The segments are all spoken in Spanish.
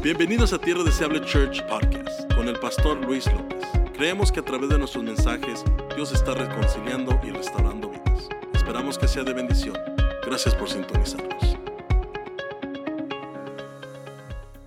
Bienvenidos a Tierra Deseable Church Podcast con el pastor Luis López. Creemos que a través de nuestros mensajes Dios está reconciliando y restaurando vidas. Esperamos que sea de bendición. Gracias por sintonizarnos.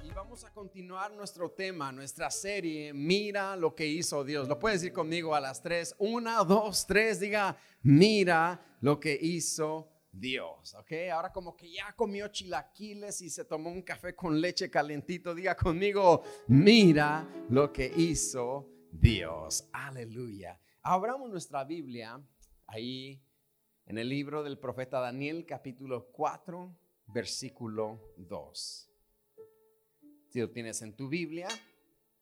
Y vamos a continuar nuestro tema, nuestra serie, Mira lo que hizo Dios. Lo puedes decir conmigo a las tres. Una, dos, tres. Diga, mira lo que hizo Dios, ¿ok? Ahora como que ya comió chilaquiles y se tomó un café con leche calentito, diga conmigo, mira lo que hizo Dios. Aleluya. Abramos nuestra Biblia ahí en el libro del profeta Daniel, capítulo 4, versículo 2. Si lo tienes en tu Biblia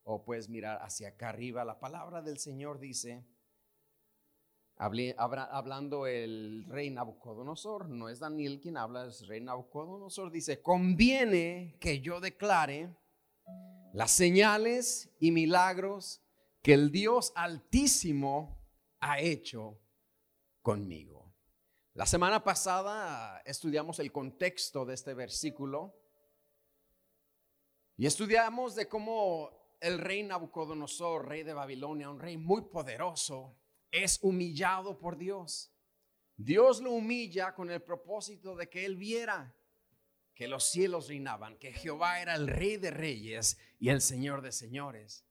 o puedes mirar hacia acá arriba, la palabra del Señor dice, hablando el rey Nabucodonosor, no es Daniel quien habla, es rey Nabucodonosor, dice, conviene que yo declare las señales y milagros que el Dios altísimo ha hecho conmigo. La semana pasada estudiamos el contexto de este versículo y estudiamos de cómo el rey Nabucodonosor, rey de Babilonia, un rey muy poderoso, es humillado por Dios. Dios lo humilla con el propósito de que él viera que los cielos reinaban, que Jehová era el rey de reyes y el señor de señores.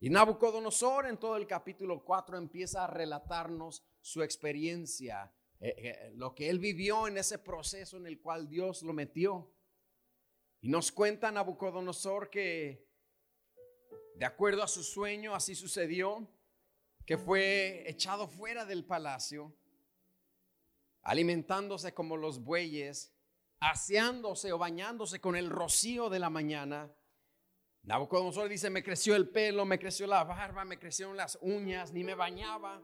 Y Nabucodonosor en todo el capítulo 4 empieza a relatarnos su experiencia, eh, eh, lo que él vivió en ese proceso en el cual Dios lo metió. Y nos cuenta Nabucodonosor que de acuerdo a su sueño así sucedió que fue echado fuera del palacio, alimentándose como los bueyes, aseándose o bañándose con el rocío de la mañana. Nabucodonosor dice, me creció el pelo, me creció la barba, me crecieron las uñas, ni me bañaba.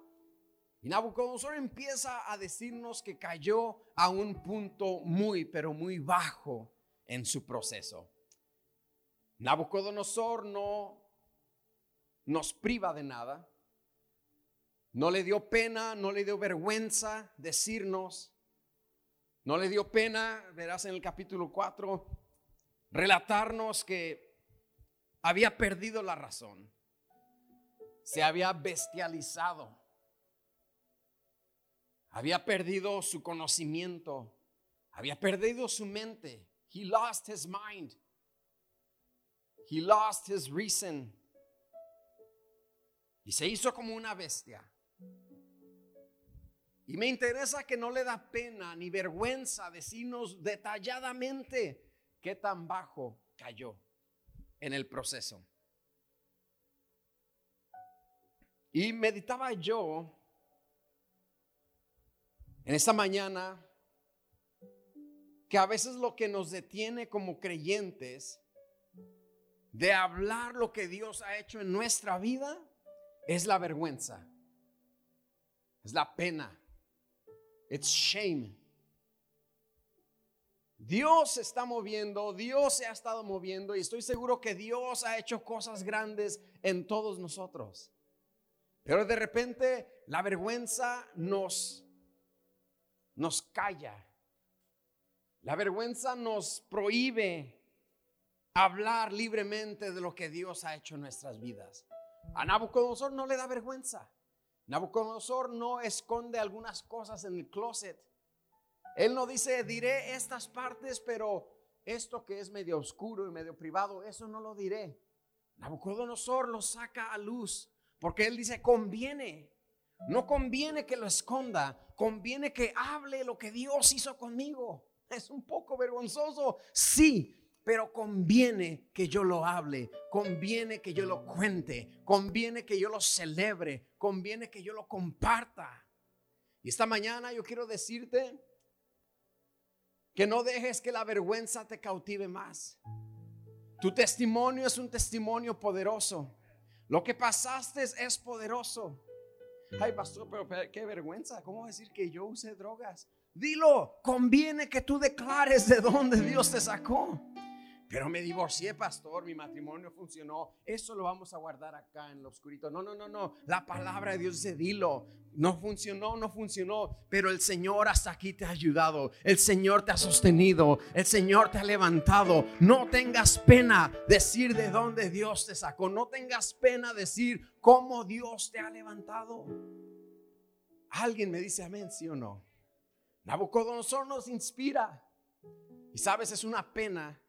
Y Nabucodonosor empieza a decirnos que cayó a un punto muy, pero muy bajo en su proceso. Nabucodonosor no nos priva de nada. No le dio pena, no le dio vergüenza decirnos, no le dio pena, verás en el capítulo 4, relatarnos que había perdido la razón, se había bestializado, había perdido su conocimiento, había perdido su mente. He lost his mind. He lost his reason. Y se hizo como una bestia. Y me interesa que no le da pena ni vergüenza decirnos detalladamente qué tan bajo cayó en el proceso. Y meditaba yo en esta mañana que a veces lo que nos detiene como creyentes de hablar lo que Dios ha hecho en nuestra vida es la vergüenza, es la pena It's shame. Dios se está moviendo, Dios se ha estado moviendo y estoy seguro que Dios ha hecho cosas grandes en todos nosotros. Pero de repente la vergüenza nos nos calla. La vergüenza nos prohíbe hablar libremente de lo que Dios ha hecho en nuestras vidas. A Nabucodonosor no le da vergüenza. Nabucodonosor no esconde algunas cosas en el closet. Él no dice, diré estas partes, pero esto que es medio oscuro y medio privado, eso no lo diré. Nabucodonosor lo saca a luz, porque él dice, conviene. No conviene que lo esconda, conviene que hable lo que Dios hizo conmigo. Es un poco vergonzoso, sí, pero conviene que yo lo hable, conviene que yo lo cuente, conviene que yo lo celebre, conviene que yo lo comparta. Y esta mañana yo quiero decirte que no dejes que la vergüenza te cautive más. Tu testimonio es un testimonio poderoso. Lo que pasaste es poderoso. Ay, pastor, pero, qué vergüenza. ¿Cómo decir que yo usé drogas? Dilo, conviene que tú declares de dónde Dios te sacó. Pero me divorcié, pastor, mi matrimonio funcionó. Eso lo vamos a guardar acá en lo oscurito. No, no, no, no. La palabra de Dios dice, dilo. No funcionó, no funcionó. Pero el Señor hasta aquí te ha ayudado. El Señor te ha sostenido. El Señor te ha levantado. No tengas pena decir de dónde Dios te sacó. No tengas pena decir cómo Dios te ha levantado. Alguien me dice amén, sí o no. Nabucodonosor nos inspira. Y sabes, es una pena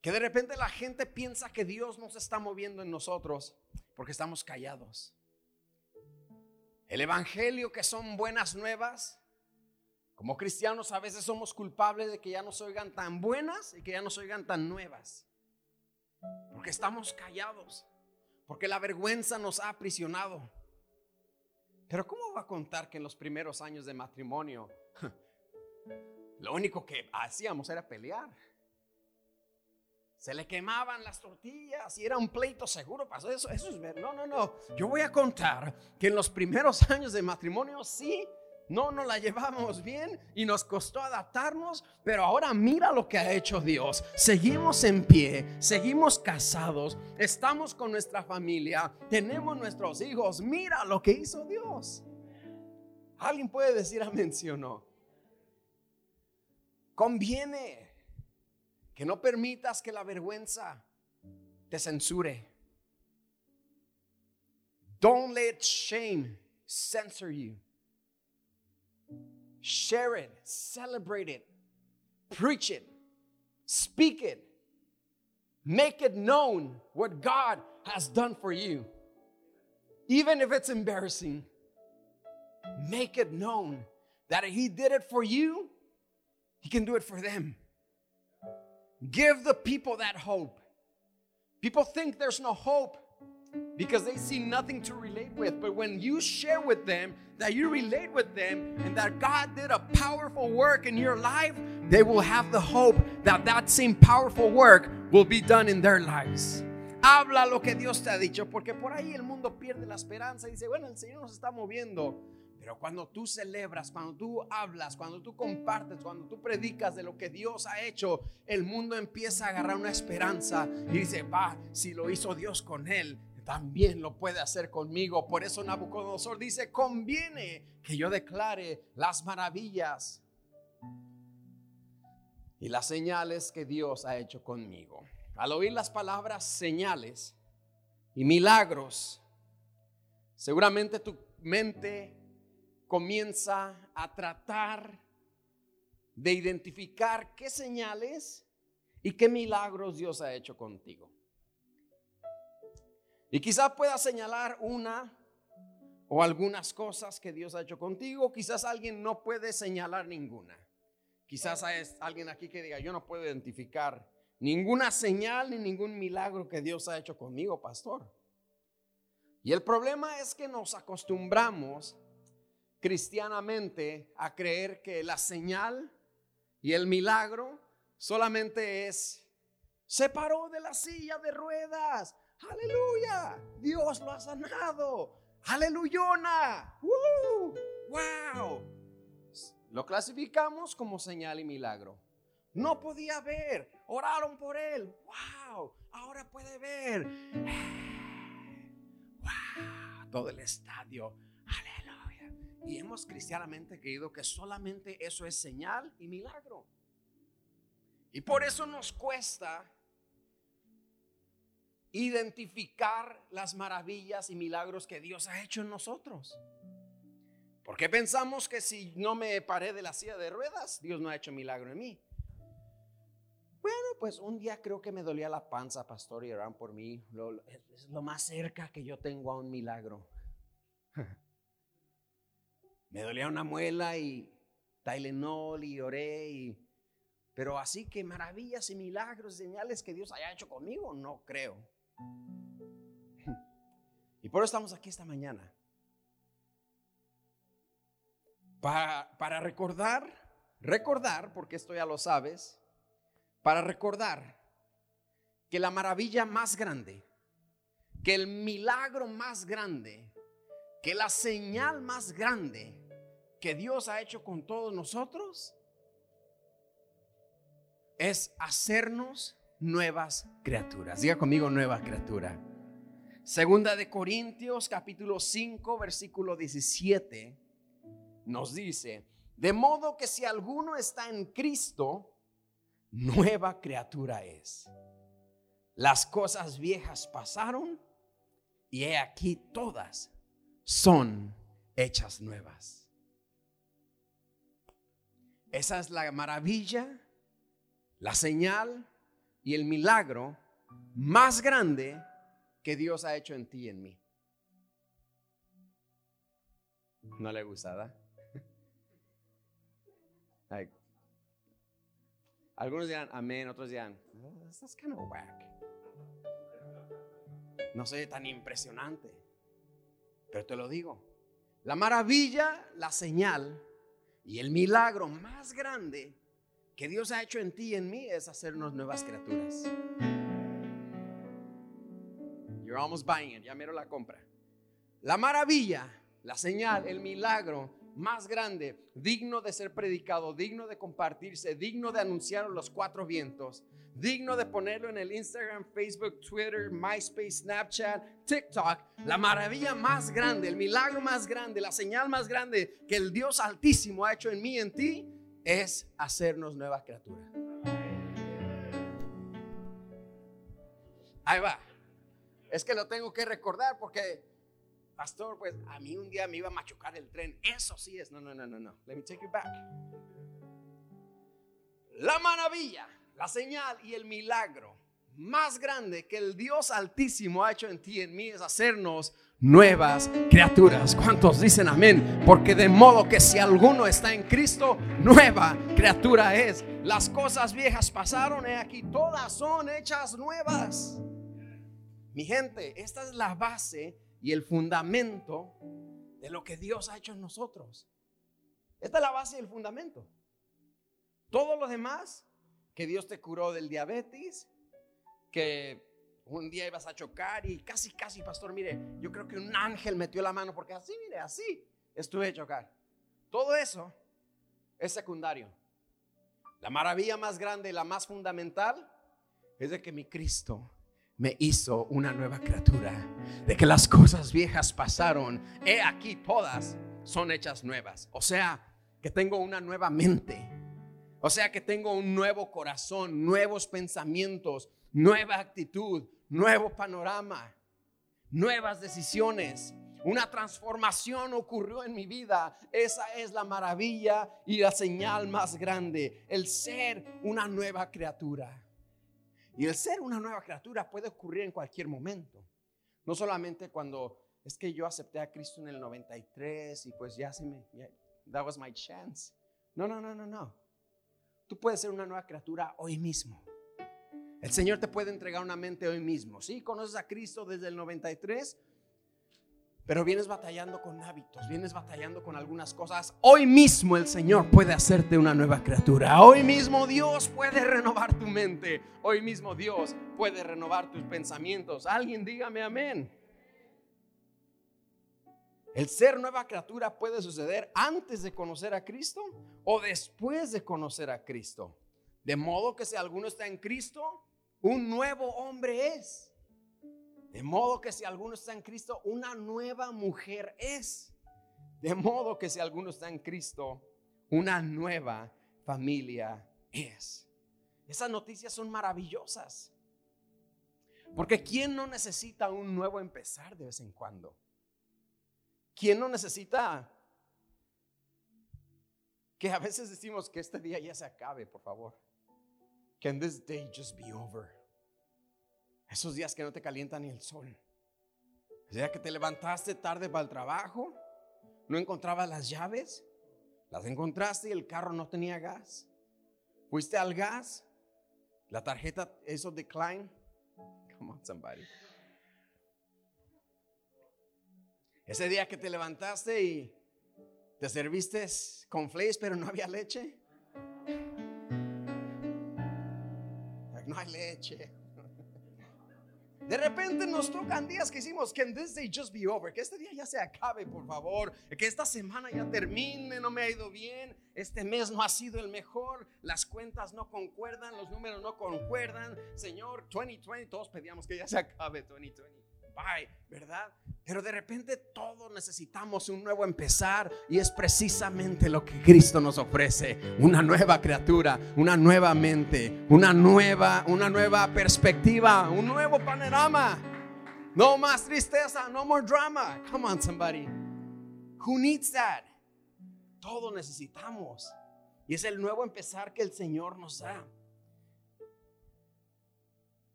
que de repente la gente piensa que Dios nos está moviendo en nosotros porque estamos callados. El Evangelio que son buenas nuevas, como cristianos a veces somos culpables de que ya no se oigan tan buenas y que ya no se oigan tan nuevas. Porque estamos callados, porque la vergüenza nos ha aprisionado. Pero ¿cómo va a contar que en los primeros años de matrimonio lo único que hacíamos era pelear? Se le quemaban las tortillas y era un pleito seguro. Pasó eso, eso es ver. No, no, no. Yo voy a contar que en los primeros años de matrimonio sí, no nos la llevamos bien y nos costó adaptarnos, pero ahora mira lo que ha hecho Dios. Seguimos en pie, seguimos casados, estamos con nuestra familia, tenemos nuestros hijos. Mira lo que hizo Dios. ¿Alguien puede decir amén, sí o no? Conviene que no permitas que la vergüenza te censure. Don't let shame censor you. Share it, celebrate it, preach it, speak it, make it known what God has done for you. Even if it's embarrassing, make it known that He did it for you, He can do it for them. Give the people that hope. People think there's no hope because they see nothing to relate with. But when you share with them that you relate with them and that God did a powerful work in your life, they will have the hope that that same powerful work will be done in their lives. Habla lo que Dios te ha dicho, porque por ahí el mundo pierde la esperanza y dice, bueno, el Señor nos está moviendo. Pero cuando tú celebras, cuando tú hablas, cuando tú compartes, cuando tú predicas de lo que Dios ha hecho, el mundo empieza a agarrar una esperanza y dice, va, si lo hizo Dios con él, también lo puede hacer conmigo. Por eso Nabucodonosor dice, conviene que yo declare las maravillas y las señales que Dios ha hecho conmigo. Al oír las palabras señales y milagros, seguramente tu mente comienza a tratar de identificar qué señales y qué milagros Dios ha hecho contigo. Y quizás pueda señalar una o algunas cosas que Dios ha hecho contigo. Quizás alguien no puede señalar ninguna. Quizás hay alguien aquí que diga, yo no puedo identificar ninguna señal ni ningún milagro que Dios ha hecho conmigo, pastor. Y el problema es que nos acostumbramos cristianamente a creer que la señal y el milagro solamente es, se paró de la silla de ruedas, aleluya, Dios lo ha sanado, aleluyona, wow. Lo clasificamos como señal y milagro. No podía ver, oraron por él, wow, ahora puede ver. Wow, todo el estadio y hemos cristianamente creído que solamente eso es señal y milagro. Y por eso nos cuesta identificar las maravillas y milagros que Dios ha hecho en nosotros. Porque pensamos que si no me paré de la silla de ruedas, Dios no ha hecho milagro en mí. Bueno, pues un día creo que me dolía la panza, pastor, y oran por mí. es lo más cerca que yo tengo a un milagro. Me dolía una muela y Tylenol y oré y... Pero así que maravillas y milagros, señales que Dios haya hecho conmigo, no creo. Y por eso estamos aquí esta mañana. Para, para recordar, recordar, porque esto ya lo sabes, para recordar que la maravilla más grande, que el milagro más grande que la señal más grande que Dios ha hecho con todos nosotros es hacernos nuevas criaturas. Diga conmigo nueva criatura. Segunda de Corintios capítulo 5 versículo 17 nos dice, de modo que si alguno está en Cristo, nueva criatura es. Las cosas viejas pasaron y he aquí todas son hechas nuevas. Esa es la maravilla, la señal y el milagro más grande que Dios ha hecho en ti y en mí. No le gusta, ¿verdad? algunos dirán amén, otros dirán, that's kind of whack. No soy tan impresionante, pero te lo digo. La maravilla, la señal y el milagro más grande que Dios ha hecho en ti y en mí es hacernos nuevas criaturas. You're almost buying it, ya miro la compra. La maravilla, la señal, el milagro más grande, digno de ser predicado, digno de compartirse, digno de anunciar los cuatro vientos, digno de ponerlo en el Instagram, Facebook, Twitter, MySpace, Snapchat, TikTok. La maravilla más grande, el milagro más grande, la señal más grande que el Dios Altísimo ha hecho en mí y en ti es hacernos nueva criatura. Ahí va. Es que lo tengo que recordar porque, pastor, pues a mí un día me iba a machucar el tren. Eso sí es. No, no, no, no, no. Let me take you back. La maravilla la señal y el milagro más grande que el Dios Altísimo ha hecho en ti y en mí es hacernos nuevas criaturas. ¿Cuántos dicen amén? Porque de modo que si alguno está en Cristo, nueva criatura es. Las cosas viejas pasaron y aquí todas son hechas nuevas. Mi gente, esta es la base y el fundamento de lo que Dios ha hecho en nosotros. Esta es la base y el fundamento. Todo lo demás que Dios te curó del diabetes, que un día ibas a chocar y casi, casi, pastor, mire, yo creo que un ángel metió la mano porque así, mire, así estuve a chocar. Todo eso es secundario. La maravilla más grande, la más fundamental, es de que mi Cristo me hizo una nueva criatura, de que las cosas viejas pasaron, he aquí todas son hechas nuevas. O sea, que tengo una nueva mente, o sea que tengo un nuevo corazón, nuevos pensamientos, nueva actitud, nuevo panorama, nuevas decisiones. Una transformación ocurrió en mi vida. Esa es la maravilla y la señal más grande, el ser una nueva criatura. Y el ser una nueva criatura puede ocurrir en cualquier momento. No solamente cuando es que yo acepté a Cristo en el 93 y pues ya se me, that was my chance. No, no, no, no, no. Tú puedes ser una nueva criatura hoy mismo. El Señor te puede entregar una mente hoy mismo. Sí, conoces a Cristo desde el 93, pero vienes batallando con hábitos, vienes batallando con algunas cosas. Hoy mismo el Señor puede hacerte una nueva criatura. Hoy mismo Dios puede renovar tu mente. Hoy mismo Dios puede renovar tus pensamientos. Alguien dígame amén. El ser nueva criatura puede suceder antes de conocer a Cristo o después de conocer a Cristo. De modo que si alguno está en Cristo, un nuevo hombre es. De modo que si alguno está en Cristo, una nueva mujer es. De modo que si alguno está en Cristo, una nueva familia es. Esas noticias son maravillosas. Porque ¿quién no necesita un nuevo empezar de vez en cuando? ¿Quién no necesita que a veces decimos que este día ya se acabe, por favor? Can this day just be over? Esos días que no te calienta ni el sol. El día que te levantaste tarde para el trabajo, no encontrabas las llaves, las encontraste y el carro no tenía gas. Fuiste al gas, la tarjeta eso decline. Come on, somebody. Ese día que te levantaste y te serviste con flakes, pero no había leche. No hay leche. De repente nos tocan días que hicimos, can this day just be over? Que este día ya se acabe, por favor. Que esta semana ya termine, no me ha ido bien. Este mes no ha sido el mejor. Las cuentas no concuerdan, los números no concuerdan. Señor, 2020, todos pedíamos que ya se acabe 2020. Bye, ¿verdad? Pero de repente todos necesitamos un nuevo empezar y es precisamente lo que Cristo nos ofrece, una nueva criatura, una nueva mente, una nueva una nueva perspectiva, un nuevo panorama. No más tristeza, no more drama. Come on somebody. Who needs that? Todos necesitamos. Y es el nuevo empezar que el Señor nos da.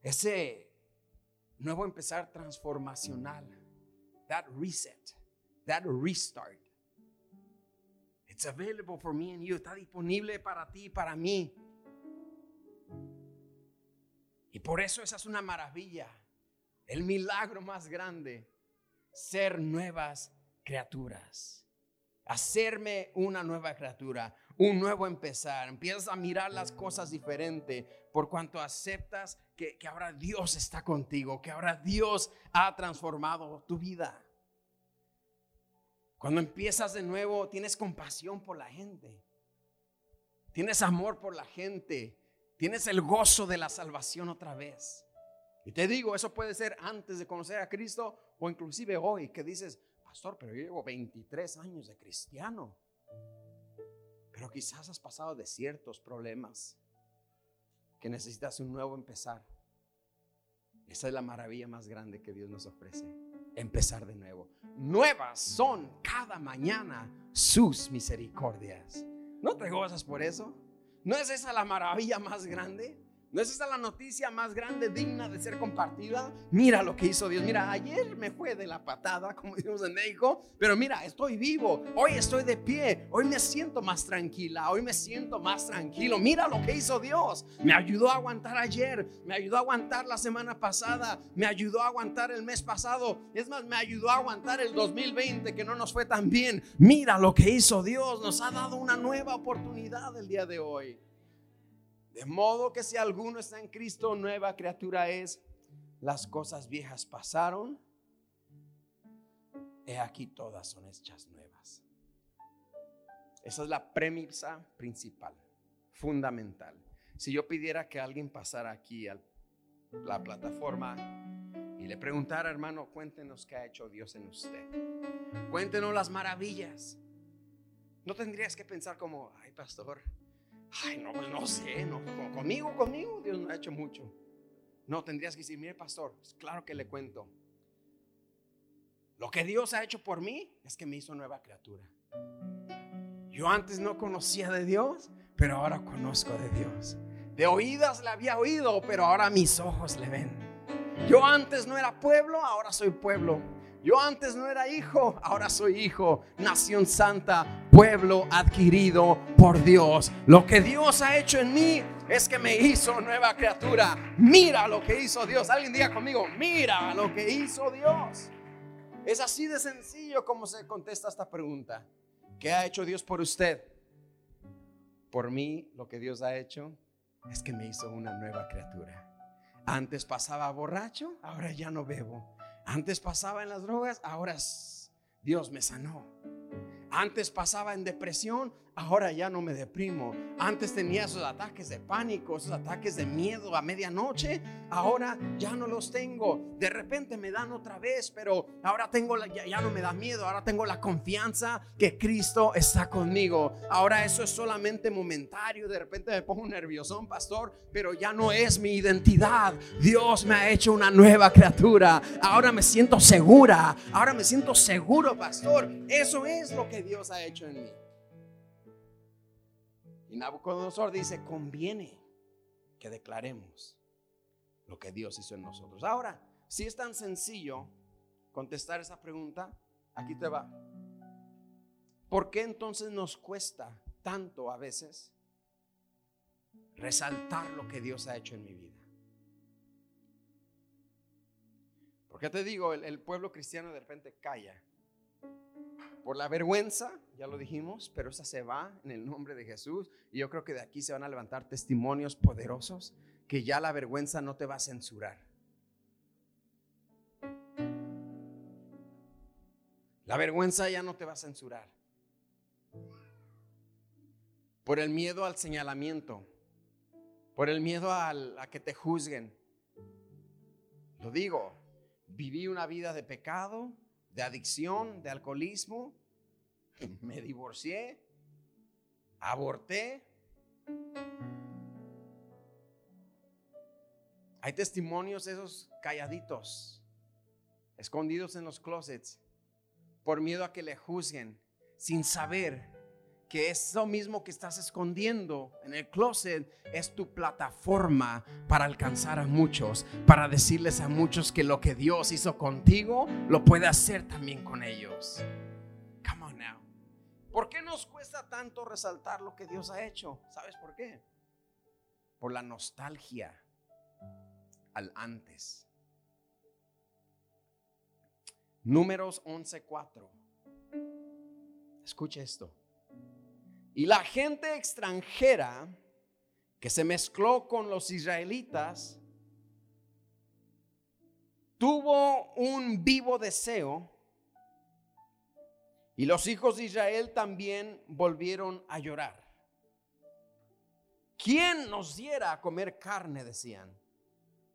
Ese nuevo empezar transformacional that reset, that restart. It's available for me and you. Está disponible para ti para mí. Y por eso esa es una maravilla. El milagro más grande. Ser nuevas criaturas. Hacerme una nueva criatura. Un nuevo empezar. Empiezas a mirar las cosas diferente por cuanto aceptas que, que ahora Dios está contigo. Que ahora Dios ha transformado tu vida. Cuando empiezas de nuevo, tienes compasión por la gente. Tienes amor por la gente. Tienes el gozo de la salvación otra vez. Y te digo, eso puede ser antes de conocer a Cristo o inclusive hoy que dices, pastor, pero yo llevo 23 años de cristiano. Pero quizás has pasado de ciertos problemas que necesitas un nuevo empezar. Esa es la maravilla más grande que Dios nos ofrece empezar de nuevo. Nuevas son cada mañana sus misericordias. ¿No te gozas por eso? ¿No es esa la maravilla más grande? ¿No es esa la noticia más grande, digna de ser compartida? Mira lo que hizo Dios. Mira, ayer me fue de la patada, como decimos en México, pero mira, estoy vivo. Hoy estoy de pie. Hoy me siento más tranquila. Hoy me siento más tranquilo. Mira lo que hizo Dios. Me ayudó a aguantar ayer. Me ayudó a aguantar la semana pasada. Me ayudó a aguantar el mes pasado. Es más, me ayudó a aguantar el 2020 que no nos fue tan bien. Mira lo que hizo Dios. Nos ha dado una nueva oportunidad el día de hoy. De modo que si alguno está en Cristo, nueva criatura es. Las cosas viejas pasaron. He aquí todas son hechas nuevas. Esa es la premisa principal, fundamental. Si yo pidiera que alguien pasara aquí a la plataforma y le preguntara, hermano, cuéntenos qué ha hecho Dios en usted. Cuéntenos las maravillas. No tendrías que pensar como, ay, pastor, Ay, no, pues no sé, no, conmigo, conmigo, Dios no ha hecho mucho. No, tendrías que decir, mire, pastor, pues claro que le cuento. Lo que Dios ha hecho por mí es que me hizo nueva criatura. Yo antes no conocía de Dios, pero ahora conozco de Dios. De oídas le había oído, pero ahora mis ojos le ven. Yo antes no era pueblo, ahora soy pueblo. Yo antes no era hijo, ahora soy hijo. Nación santa, pueblo adquirido por Dios. Lo que Dios ha hecho en mí es que me hizo nueva criatura. Mira lo que hizo Dios. Alguien diga conmigo, mira lo que hizo Dios. Es así de sencillo como se contesta esta pregunta. ¿Qué ha hecho Dios por usted? Por mí lo que Dios ha hecho es que me hizo una nueva criatura. Antes pasaba borracho, ahora ya no bebo. Antes pasaba en las drogas, ahora Dios me sanó. Antes pasaba en depresión, ahora ya no me deprimo. Antes tenía esos ataques de pánico, esos ataques de miedo a medianoche, ahora ya no los tengo. De repente me dan otra vez, pero ahora tengo ya, ya, no me da miedo, ahora tengo la confianza que Cristo está conmigo. Ahora eso es solamente momentario, de repente me pongo nervioso, pastor, pero ya no es mi identidad. Dios me ha hecho una nueva criatura. Ahora me siento segura, ahora me siento seguro, pastor. Eso es lo que Dios ha hecho en mí. Y Nabucodonosor dice, conviene que declaremos lo que Dios hizo en nosotros. Ahora, si es tan sencillo contestar esa pregunta, aquí te va. ¿Por qué entonces nos cuesta tanto a veces resaltar lo que Dios ha hecho en mi vida? Porque te digo, el, el pueblo cristiano de repente calla por la vergüenza, ya lo dijimos, pero esa se va en el nombre de Jesús. Y yo creo que de aquí se van a levantar testimonios poderosos que ya la vergüenza no te va a censurar. La vergüenza ya no te va a censurar. Por el miedo al señalamiento, por el miedo a que te juzguen. Lo digo, viví una vida de pecado, de adicción, de alcoholismo, me divorcié, aborté. Hay testimonios esos calladitos, escondidos en los closets, por miedo a que le juzguen, sin saber que eso mismo que estás escondiendo en el closet es tu plataforma para alcanzar a muchos, para decirles a muchos que lo que Dios hizo contigo, lo puede hacer también con ellos. Come on now. ¿Por qué nos cuesta tanto resaltar lo que Dios ha hecho? ¿Sabes por qué? Por la nostalgia al antes. Números 11:4. Escuche esto. Y la gente extranjera que se mezcló con los israelitas tuvo un vivo deseo y los hijos de Israel también volvieron a llorar. ¿Quién nos diera a comer carne? Decían.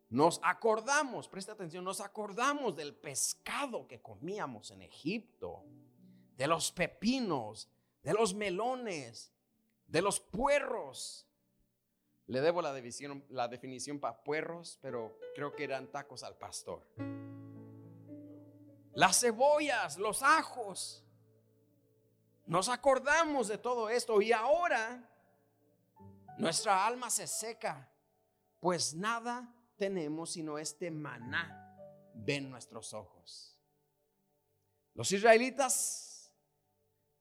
Nos acordamos, presta atención, nos acordamos del pescado que comíamos en Egipto, de los pepinos, de los melones, de los puerros. Le debo la definición, la definición para puerros, pero creo que eran tacos al pastor. Las cebollas, los ajos. Nos acordamos de todo esto y ahora nuestra alma se seca, pues nada tenemos sino este maná ven nuestros ojos. Los israelitas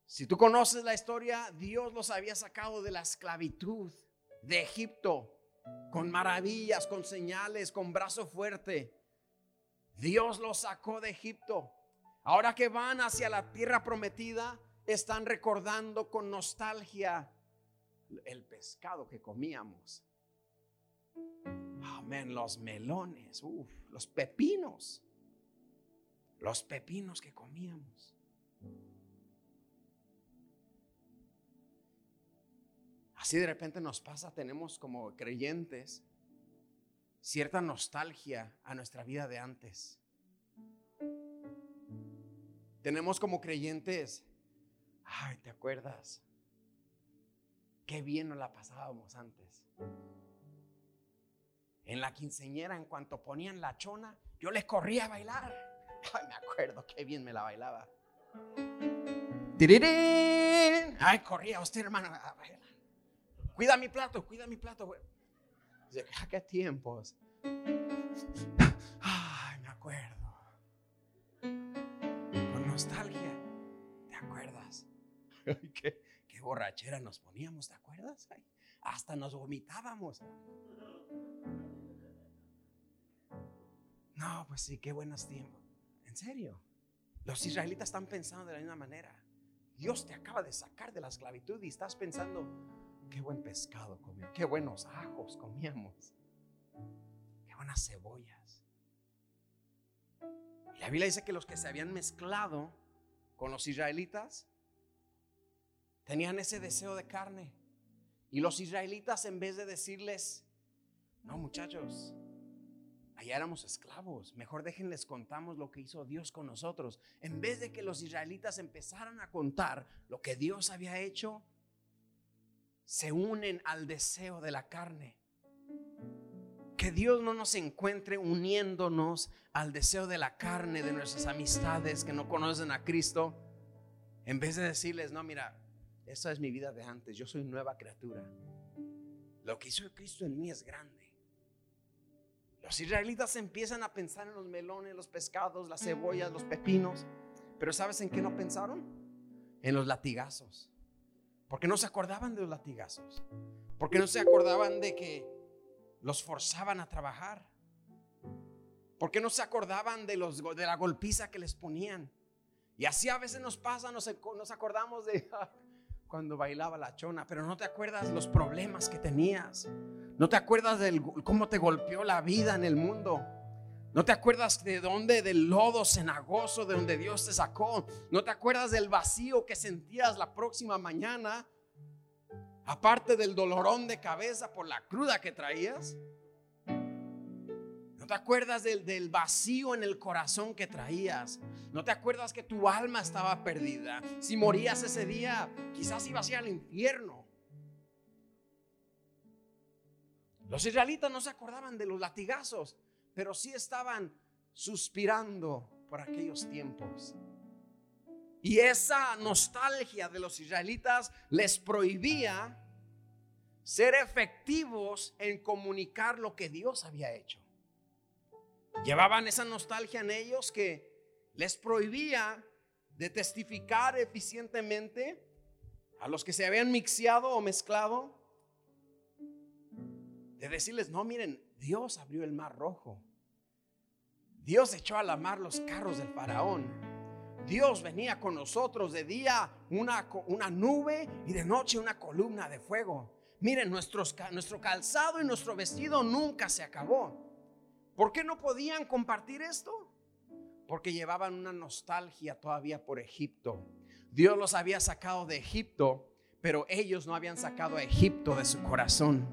si tú conoces la historia, Dios los había sacado de la esclavitud de Egipto con maravillas, con señales, con brazo fuerte. Dios los sacó de Egipto. Ahora que van hacia la tierra prometida, están recordando con nostalgia el pescado que comíamos. Amén, los melones, los pepinos, los pepinos que comíamos. Así de repente nos pasa, tenemos como creyentes cierta nostalgia a nuestra vida de antes. Tenemos como creyentes, ay, ¿te acuerdas? Qué bien nos la pasábamos antes. En la quinceñera, en cuanto ponían la chona, yo les corría a bailar. Ay, me acuerdo qué bien me la bailaba. Ay, corría usted, hermano, a bailar. Cuida mi plato, cuida mi plato. Dice, ah, qué tiempos. Ay, me acuerdo. Con nostalgia, ¿te acuerdas? qué, qué borrachera nos poníamos, ¿te acuerdas? hasta nos vomitábamos. No, pues sí, qué buenos tiempos. En serio. Los israelitas están pensando de la misma manera. Dios te acaba de sacar de la esclavitud y estás pensando, Qué buen pescado comió, qué buenos ajos comíamos, qué buenas cebollas. Y la Biblia dice que los que se habían mezclado con los israelitas tenían ese deseo de carne. Y los israelitas en vez de decirles, no muchachos, allá éramos esclavos, mejor déjenles contamos lo que hizo Dios con nosotros. En vez de que los israelitas empezaran a contar lo que Dios había hecho, se unen al deseo de la carne. Que Dios no nos encuentre uniéndonos al deseo de la carne de nuestras amistades que no conocen a Cristo. En vez de decirles, no, mira, esta es mi vida de antes, yo soy nueva criatura. Lo que hizo Cristo en mí es grande. Los israelitas empiezan a pensar en los melones, los pescados, las cebollas, los pepinos. Pero ¿sabes en qué no pensaron? En los latigazos. Porque no se acordaban de los latigazos. Porque no se acordaban de que los forzaban a trabajar. Porque no se acordaban de, los, de la golpiza que les ponían. Y así a veces nos pasa, nos, nos acordamos de cuando bailaba la chona, pero no te acuerdas los problemas que tenías. No te acuerdas de cómo te golpeó la vida en el mundo. ¿No te acuerdas de dónde? Del lodo cenagoso de donde Dios te sacó. ¿No te acuerdas del vacío que sentías la próxima mañana? Aparte del dolorón de cabeza por la cruda que traías. ¿No te acuerdas del, del, vacío en el corazón que traías? ¿No te acuerdas que tu alma estaba perdida? Si morías ese día, quizás ibas a ir al infierno. Los israelitas no se acordaban de los latigazos, pero sí estaban suspirando por aquellos tiempos. Y esa nostalgia de los israelitas les prohibía ser efectivos en comunicar lo que Dios había hecho. Llevaban esa nostalgia en ellos que les prohibía de testificar eficientemente a los que se habían mixeado o mezclado, de decirles, no, miren, Dios abrió el mar rojo. Dios echó a la mar los carros del faraón. Dios venía con nosotros de día una, una nube y de noche una columna de fuego. Miren, nuestro calzado y nuestro vestido nunca se acabó. ¿Por qué no podían compartir esto? Porque llevaban una nostalgia todavía por Egipto. Dios los había sacado de Egipto, pero ellos no habían sacado a Egipto de su corazón.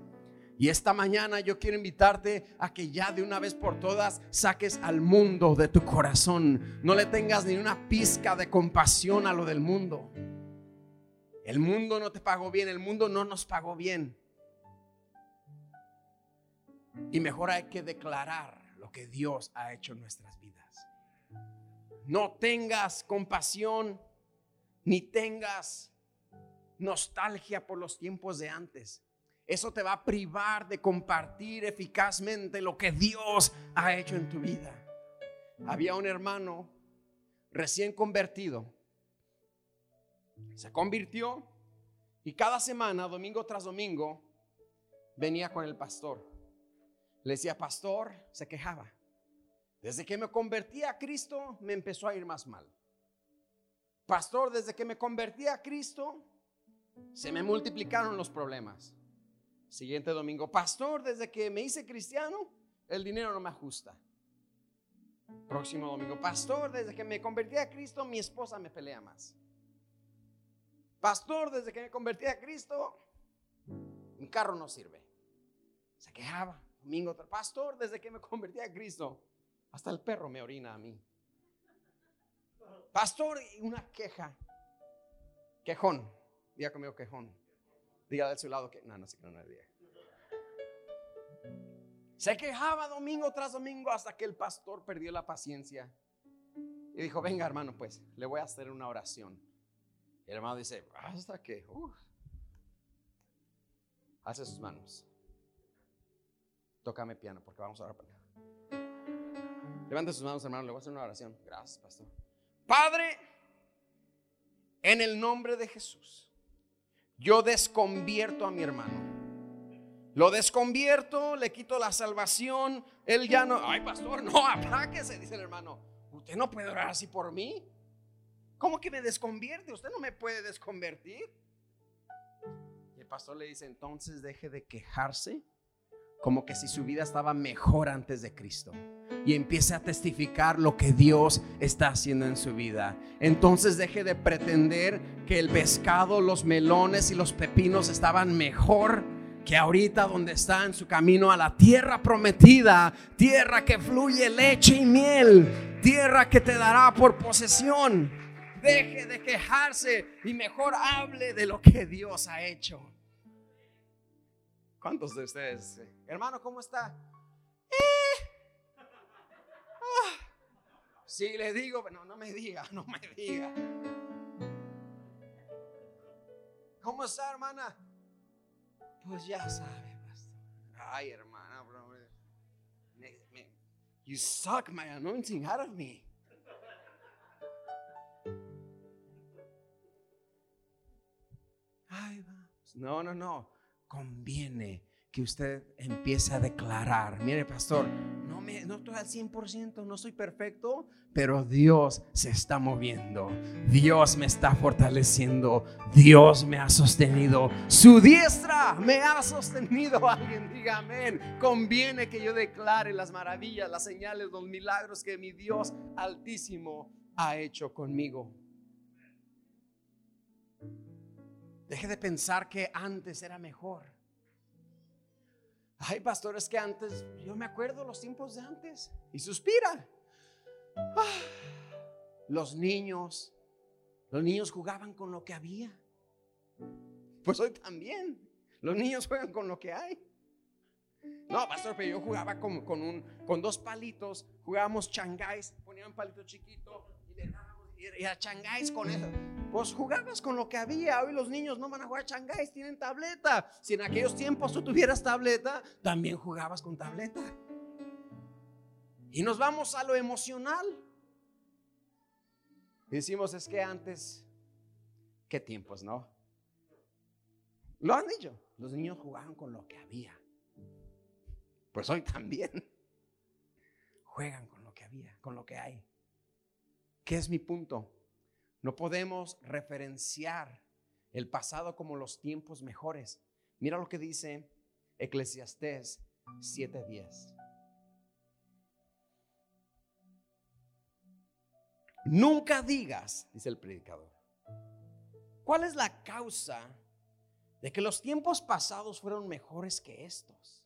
Y esta mañana yo quiero invitarte a que ya de una vez por todas saques al mundo de tu corazón. No le tengas ni una pizca de compasión a lo del mundo. El mundo no te pagó bien, el mundo no nos pagó bien. Y mejor hay que declarar lo que Dios ha hecho en nuestras vidas. No tengas compasión ni tengas nostalgia por los tiempos de antes. Eso te va a privar de compartir eficazmente lo que Dios ha hecho en tu vida. Había un hermano recién convertido. Se convirtió y cada semana, domingo tras domingo, venía con el pastor. Le decía, pastor, se quejaba. Desde que me convertí a Cristo, me empezó a ir más mal. Pastor, desde que me convertí a Cristo, se me multiplicaron los problemas. Siguiente domingo, pastor, desde que me hice cristiano, el dinero no me ajusta. Próximo domingo, pastor, desde que me convertí a Cristo, mi esposa me pelea más. Pastor, desde que me convertí a Cristo, mi carro no sirve. Se quejaba. Domingo, pastor, desde que me convertí a Cristo, hasta el perro me orina a mí. Pastor, una queja. Quejón. Diga conmigo quejón. Diga de su lado que no, no sé que no, no diga. Se quejaba domingo tras domingo hasta que el pastor perdió la paciencia y dijo, venga hermano, pues le voy a hacer una oración. Y el hermano dice, hasta que, hace sus manos. Tócame piano porque vamos a orar. Levante sus manos, hermano, le voy a hacer una oración. Gracias, pastor. Padre, en el nombre de Jesús, yo desconvierto a mi hermano. Lo desconvierto, le quito la salvación. Él ya no, ay pastor, no, apláquese, dice el hermano. Usted no puede orar así por mí. ¿Cómo que me desconvierte? Usted no me puede desconvertir. Y el pastor le dice, entonces deje de quejarse como que si su vida estaba mejor antes de Cristo. Y empiece a testificar lo que Dios está haciendo en su vida. Entonces deje de pretender que el pescado, los melones y los pepinos estaban mejor que ahorita donde está en su camino a la tierra prometida, tierra que fluye leche y miel, tierra que te dará por posesión. Deje de quejarse y mejor hable de lo que Dios ha hecho. ¿Cuántos de ustedes? Hermano, ¿cómo está? Eh. Ah. Si le digo, no, no me diga, no me diga. ¿Cómo está, hermana? Pues ya sabe, pastor. Ay, hermana, bro. You suck my anointing out of me. Ay, no, no, no conviene que usted empiece a declarar, mire pastor, no me, no estoy al 100%, no soy perfecto, pero Dios se está moviendo. Dios me está fortaleciendo. Dios me ha sostenido. Su diestra me ha sostenido. Alguien diga amén. Conviene que yo declare las maravillas, las señales, los milagros que mi Dios altísimo ha hecho conmigo. Deje de pensar que antes era mejor. Hay pastores que antes, yo me acuerdo los tiempos de antes y suspira. Ah, los niños, los niños jugaban con lo que había. Pues hoy también, los niños juegan con lo que hay. No, pastor, pero yo jugaba con, con, un, con dos palitos, jugábamos changáis, ponían un palito chiquito y le y a changáis con eso. Pues jugabas con lo que había. Hoy los niños no van a jugar changáis, tienen tableta. Si en aquellos tiempos tú tuvieras tableta, también jugabas con tableta. Y nos vamos a lo emocional. Decimos, es que antes, ¿qué tiempos, no? Lo han dicho, los niños jugaban con lo que había. Pues hoy también juegan con lo que había, con lo que hay. ¿Qué es mi punto? No podemos referenciar el pasado como los tiempos mejores. Mira lo que dice Eclesiastés 7:10. Nunca digas, dice el predicador, ¿cuál es la causa de que los tiempos pasados fueron mejores que estos?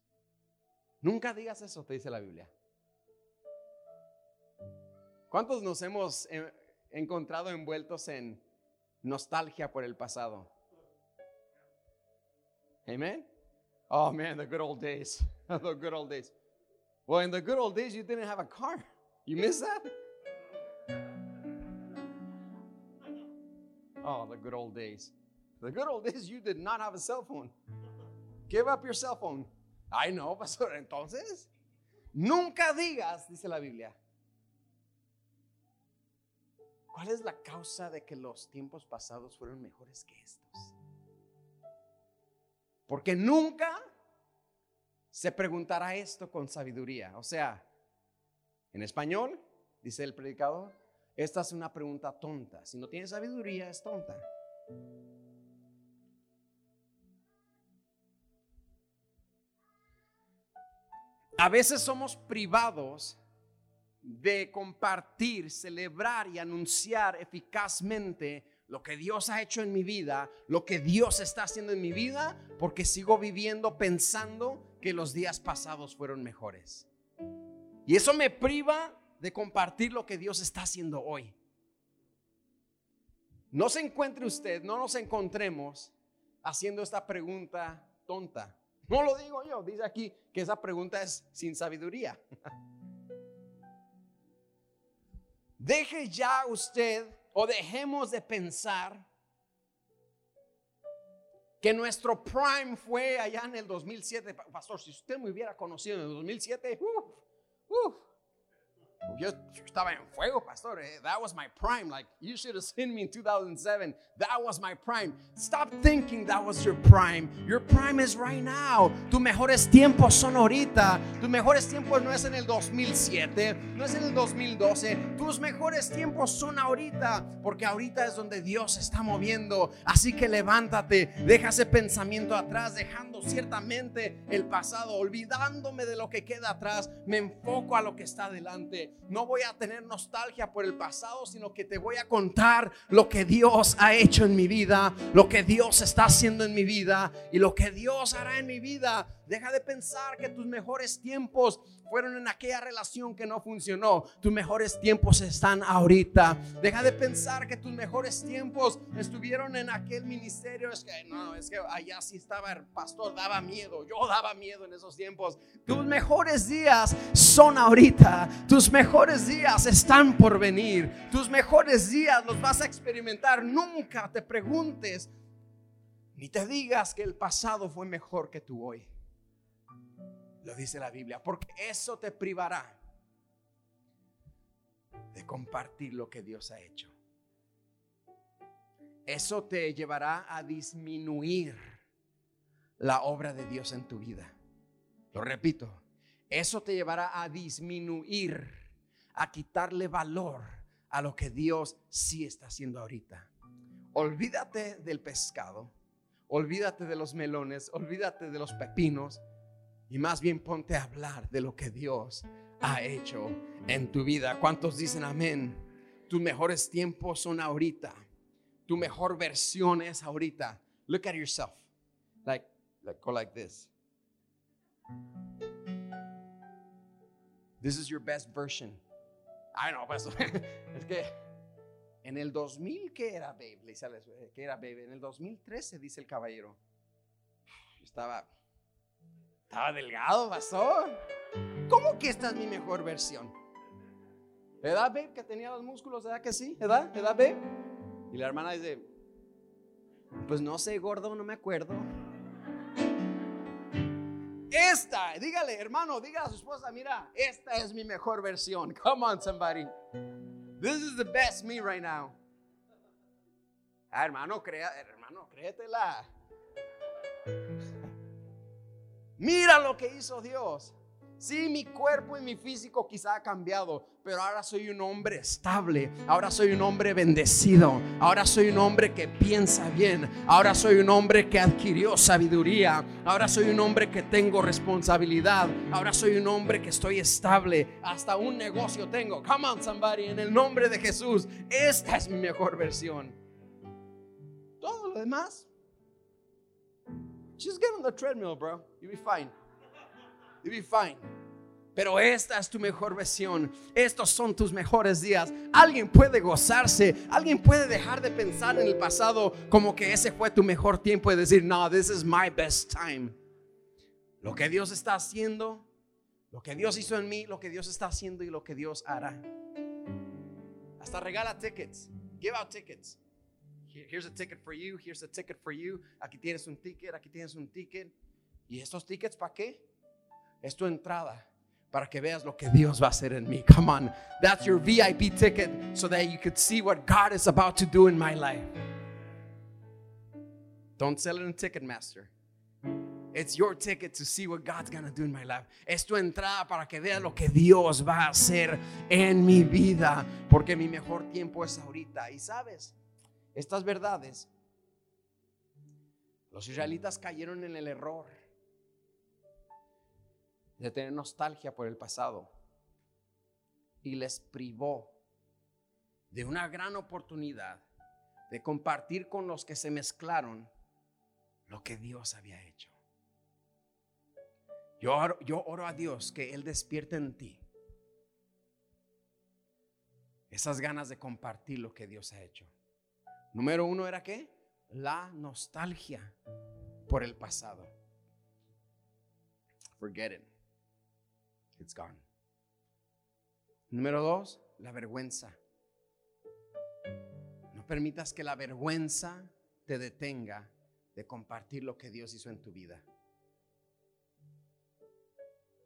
Nunca digas eso, te dice la Biblia. ¿Cuántos nos hemos eh, encontrado envueltos en nostalgia por el pasado. Amen. Oh man, the good old days. the good old days. Well, in the good old days, you didn't have a car. You miss that? Oh, the good old days. The good old days, you did not have a cell phone. Give up your cell phone. I know, pastor. Entonces, nunca digas, dice la Biblia, ¿Cuál es la causa de que los tiempos pasados fueron mejores que estos? Porque nunca se preguntará esto con sabiduría. O sea, en español, dice el predicador, esta es una pregunta tonta. Si no tiene sabiduría, es tonta. A veces somos privados de compartir, celebrar y anunciar eficazmente lo que Dios ha hecho en mi vida, lo que Dios está haciendo en mi vida, porque sigo viviendo pensando que los días pasados fueron mejores. Y eso me priva de compartir lo que Dios está haciendo hoy. No se encuentre usted, no nos encontremos haciendo esta pregunta tonta. No lo digo yo, dice aquí que esa pregunta es sin sabiduría. Deje ya usted o dejemos de pensar que nuestro prime fue allá en el 2007. Pastor, si usted me hubiera conocido en el 2007, uff, uff. Yo estaba en fuego, pastor. Eh, that was my prime. Like, you should have seen me in 2007. That was my prime. Stop thinking that was your prime. Your prime is right now. Tus mejores tiempos son ahorita. Tus mejores tiempos no es en el 2007, no es en el 2012. Tus mejores tiempos son ahorita, porque ahorita es donde Dios está moviendo. Así que levántate, deja ese pensamiento atrás, dejando ciertamente el pasado, olvidándome de lo que queda atrás. Me enfoco a lo que está adelante no voy a tener nostalgia por el pasado, sino que te voy a contar lo que Dios ha hecho en mi vida, lo que Dios está haciendo en mi vida y lo que Dios hará en mi vida. Deja de pensar que tus mejores tiempos fueron en aquella relación que no funcionó. Tus mejores tiempos están ahorita. Deja de pensar que tus mejores tiempos estuvieron en aquel ministerio. Es que no, es que allá sí estaba el pastor, daba miedo. Yo daba miedo en esos tiempos. Tus mejores días son ahorita. Tus mejores días están por venir. Tus mejores días los vas a experimentar. Nunca te preguntes ni te digas que el pasado fue mejor que tú hoy. Lo dice la Biblia, porque eso te privará de compartir lo que Dios ha hecho. Eso te llevará a disminuir la obra de Dios en tu vida. Lo repito, eso te llevará a disminuir, a quitarle valor a lo que Dios sí está haciendo ahorita. Olvídate del pescado, olvídate de los melones, olvídate de los pepinos y más bien ponte a hablar de lo que Dios ha hecho en tu vida. ¿Cuántos dicen amén? Tus mejores tiempos son ahorita. Tu mejor versión es ahorita. Look at yourself. Like, like go like this. This is your best version. I know, pues, es que en el 2000, ¿qué era, babe? ¿Qué era, babe? En el 2013, dice el caballero. Estaba, estaba delgado, pastor. ¿Cómo que esta es mi mejor versión? ¿Edad, babe? Que tenía los músculos, ¿edad que sí? ¿Edad? ¿Edad, babe? Y la hermana dice, pues no sé, gordo, no me acuerdo. Esta, dígale, hermano, diga a su esposa, mira, esta es mi mejor versión. Come on, somebody. This is the best me right now. Ah, hermano, crea, hermano, créetela. Mira lo que hizo Dios. Sí, mi cuerpo y mi físico quizá ha cambiado, pero ahora soy un hombre estable, ahora soy un hombre bendecido, ahora soy un hombre que piensa bien, ahora soy un hombre que adquirió sabiduría, ahora soy un hombre que tengo responsabilidad, ahora soy un hombre que estoy estable, hasta un negocio tengo. Come on somebody, en el nombre de Jesús, esta es mi mejor versión. Todo lo demás, just get on the treadmill, bro. You'll be fine. You'll be fine. Pero esta es tu mejor versión. Estos son tus mejores días. Alguien puede gozarse. Alguien puede dejar de pensar en el pasado como que ese fue tu mejor tiempo y decir, no, this is my best time. Lo que Dios está haciendo, lo que Dios hizo en mí, lo que Dios está haciendo y lo que Dios hará. Hasta regala tickets. Give out tickets. Here's a ticket for you. Here's a ticket for you. Aquí tienes un ticket. Aquí tienes un ticket. ¿Y estos tickets para qué? Es tu entrada para que veas lo que Dios va a hacer en mí. Come on. That's your VIP ticket so that you could see what God is about to do in my life. Don't sell it in Ticketmaster. It's your ticket to see what God's going to do in my life. Es tu entrada para que veas lo que Dios va a hacer en mi vida, porque mi mejor tiempo es ahorita. Y sabes, estas verdades, los israelitas cayeron en el error de tener nostalgia por el pasado y les privó de una gran oportunidad de compartir con los que se mezclaron lo que Dios había hecho. Yo oro, a Dios que Él despierte en ti esas ganas de compartir lo que Dios ha hecho. Número uno era qué? La nostalgia por el pasado. Forget it. It's gone. Número dos, la vergüenza. No permitas que la vergüenza te detenga de compartir lo que Dios hizo en tu vida.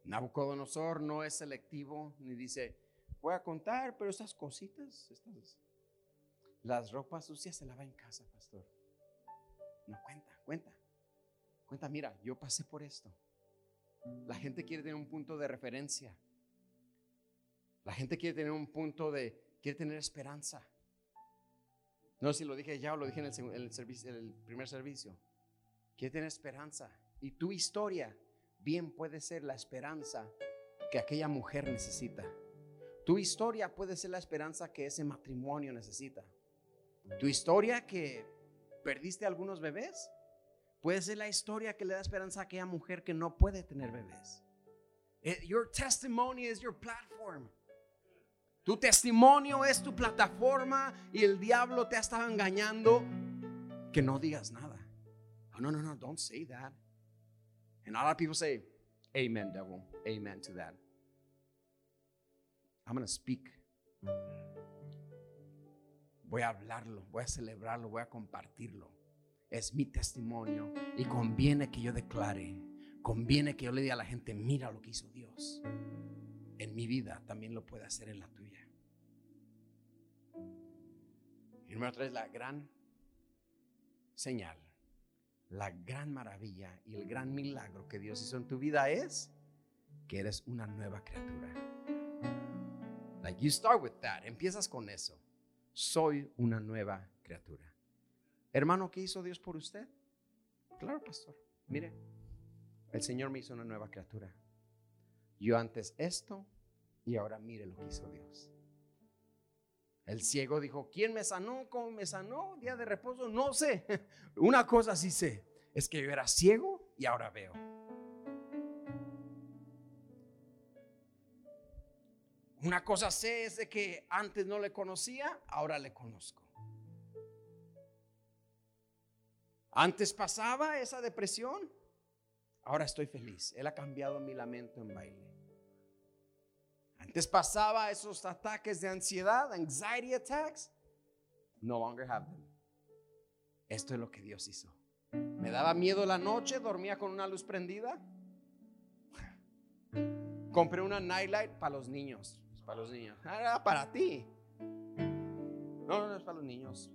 Nabucodonosor no es selectivo ni dice, voy a contar, pero estas cositas, estas, las ropas sucias se lavan en casa, pastor. No cuenta, cuenta. Cuenta, mira, yo pasé por esto. La gente quiere tener un punto de referencia. La gente quiere tener un punto de, quiere tener esperanza. No sé si lo dije ya o lo dije en el, servicio, en el primer servicio. Quiere tener esperanza. Y tu historia bien puede ser la esperanza que aquella mujer necesita. Tu historia puede ser la esperanza que ese matrimonio necesita. Tu historia que perdiste algunos bebés Puede ser la historia que le da esperanza a aquella mujer que no puede tener bebés. Eh, your testimony is your platform. Tu testimonio es tu plataforma y el diablo te ha estado engañando que no digas nada. Oh, no, no, no, don't say that. And a lot of people say, Amen, devil. Amen to that. I'm going to speak. Voy a hablarlo, voy a celebrarlo, voy a compartirlo es mi testimonio y conviene que yo declare, conviene que yo le diga a la gente, mira lo que hizo Dios. En mi vida también lo puede hacer en la tuya. Y número tres, la gran señal, la gran maravilla y el gran milagro que Dios hizo en tu vida es que eres una nueva criatura. Like you start with that. Empiezas con eso. Soy una nueva criatura. Hermano, ¿qué hizo Dios por usted? Claro, pastor. Mire, el Señor me hizo una nueva criatura. Yo antes esto y ahora mire lo que hizo Dios. El ciego dijo, ¿quién me sanó? ¿Cómo me sanó? Día de reposo, no sé. Una cosa sí sé, es que yo era ciego y ahora veo. Una cosa sé es de que antes no le conocía, ahora le conozco. Antes pasaba esa depresión, ahora estoy feliz. Él ha cambiado mi lamento en baile. Antes pasaba esos ataques de ansiedad, anxiety attacks. No longer have them. Esto es lo que Dios hizo. Me daba miedo la noche, dormía con una luz prendida. Compré una nightlight para los niños. Para los niños. Ah, para ti. No, no es para los niños.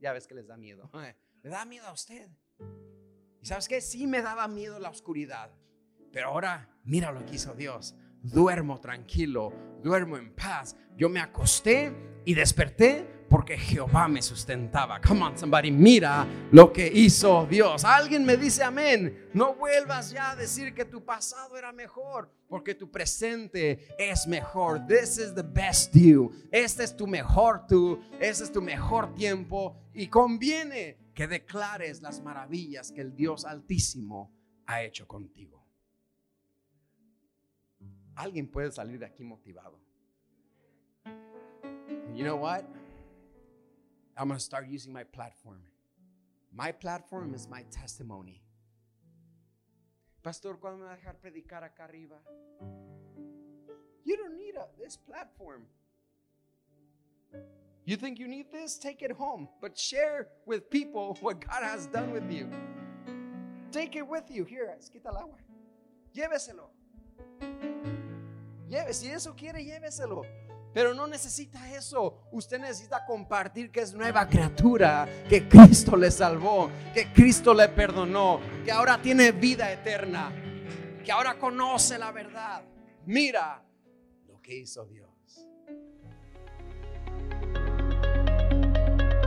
Ya ves que les da miedo. Le da miedo a usted. ¿Y sabes qué? Sí me daba miedo la oscuridad. Pero ahora mira lo que hizo Dios. Duermo tranquilo, duermo en paz. Yo me acosté y desperté porque Jehová me sustentaba. Come on, somebody, mira lo que hizo Dios. Alguien me dice amén. No vuelvas ya a decir que tu pasado era mejor, porque tu presente es mejor. This is the best you. Este es tu mejor tú. Este es tu mejor tiempo. Y conviene que declares las maravillas que el Dios Altísimo ha hecho contigo. Alguien puede salir de aquí motivado. You know what? I'm going to start using my platform. My platform is my testimony. Pastor, ¿cuándo me va a dejar predicar acá arriba? You don't need a, this platform. You think you need this? Take it home, but share with people what God has done with you. Take it with you. Here, quita el agua. Lléveselo. Lleve, si eso quiere, lléveselo. Pero no necesita eso. Usted necesita compartir que es nueva criatura, que Cristo le salvó, que Cristo le perdonó, que ahora tiene vida eterna, que ahora conoce la verdad. Mira lo que hizo Dios.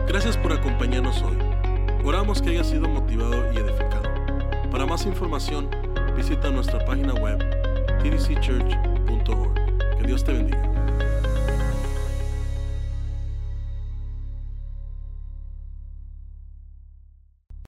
Gracias por acompañarnos hoy. Oramos que haya sido motivado y edificado. Para más información, visita nuestra página web tdcchurch.org. Que Dios te bendiga.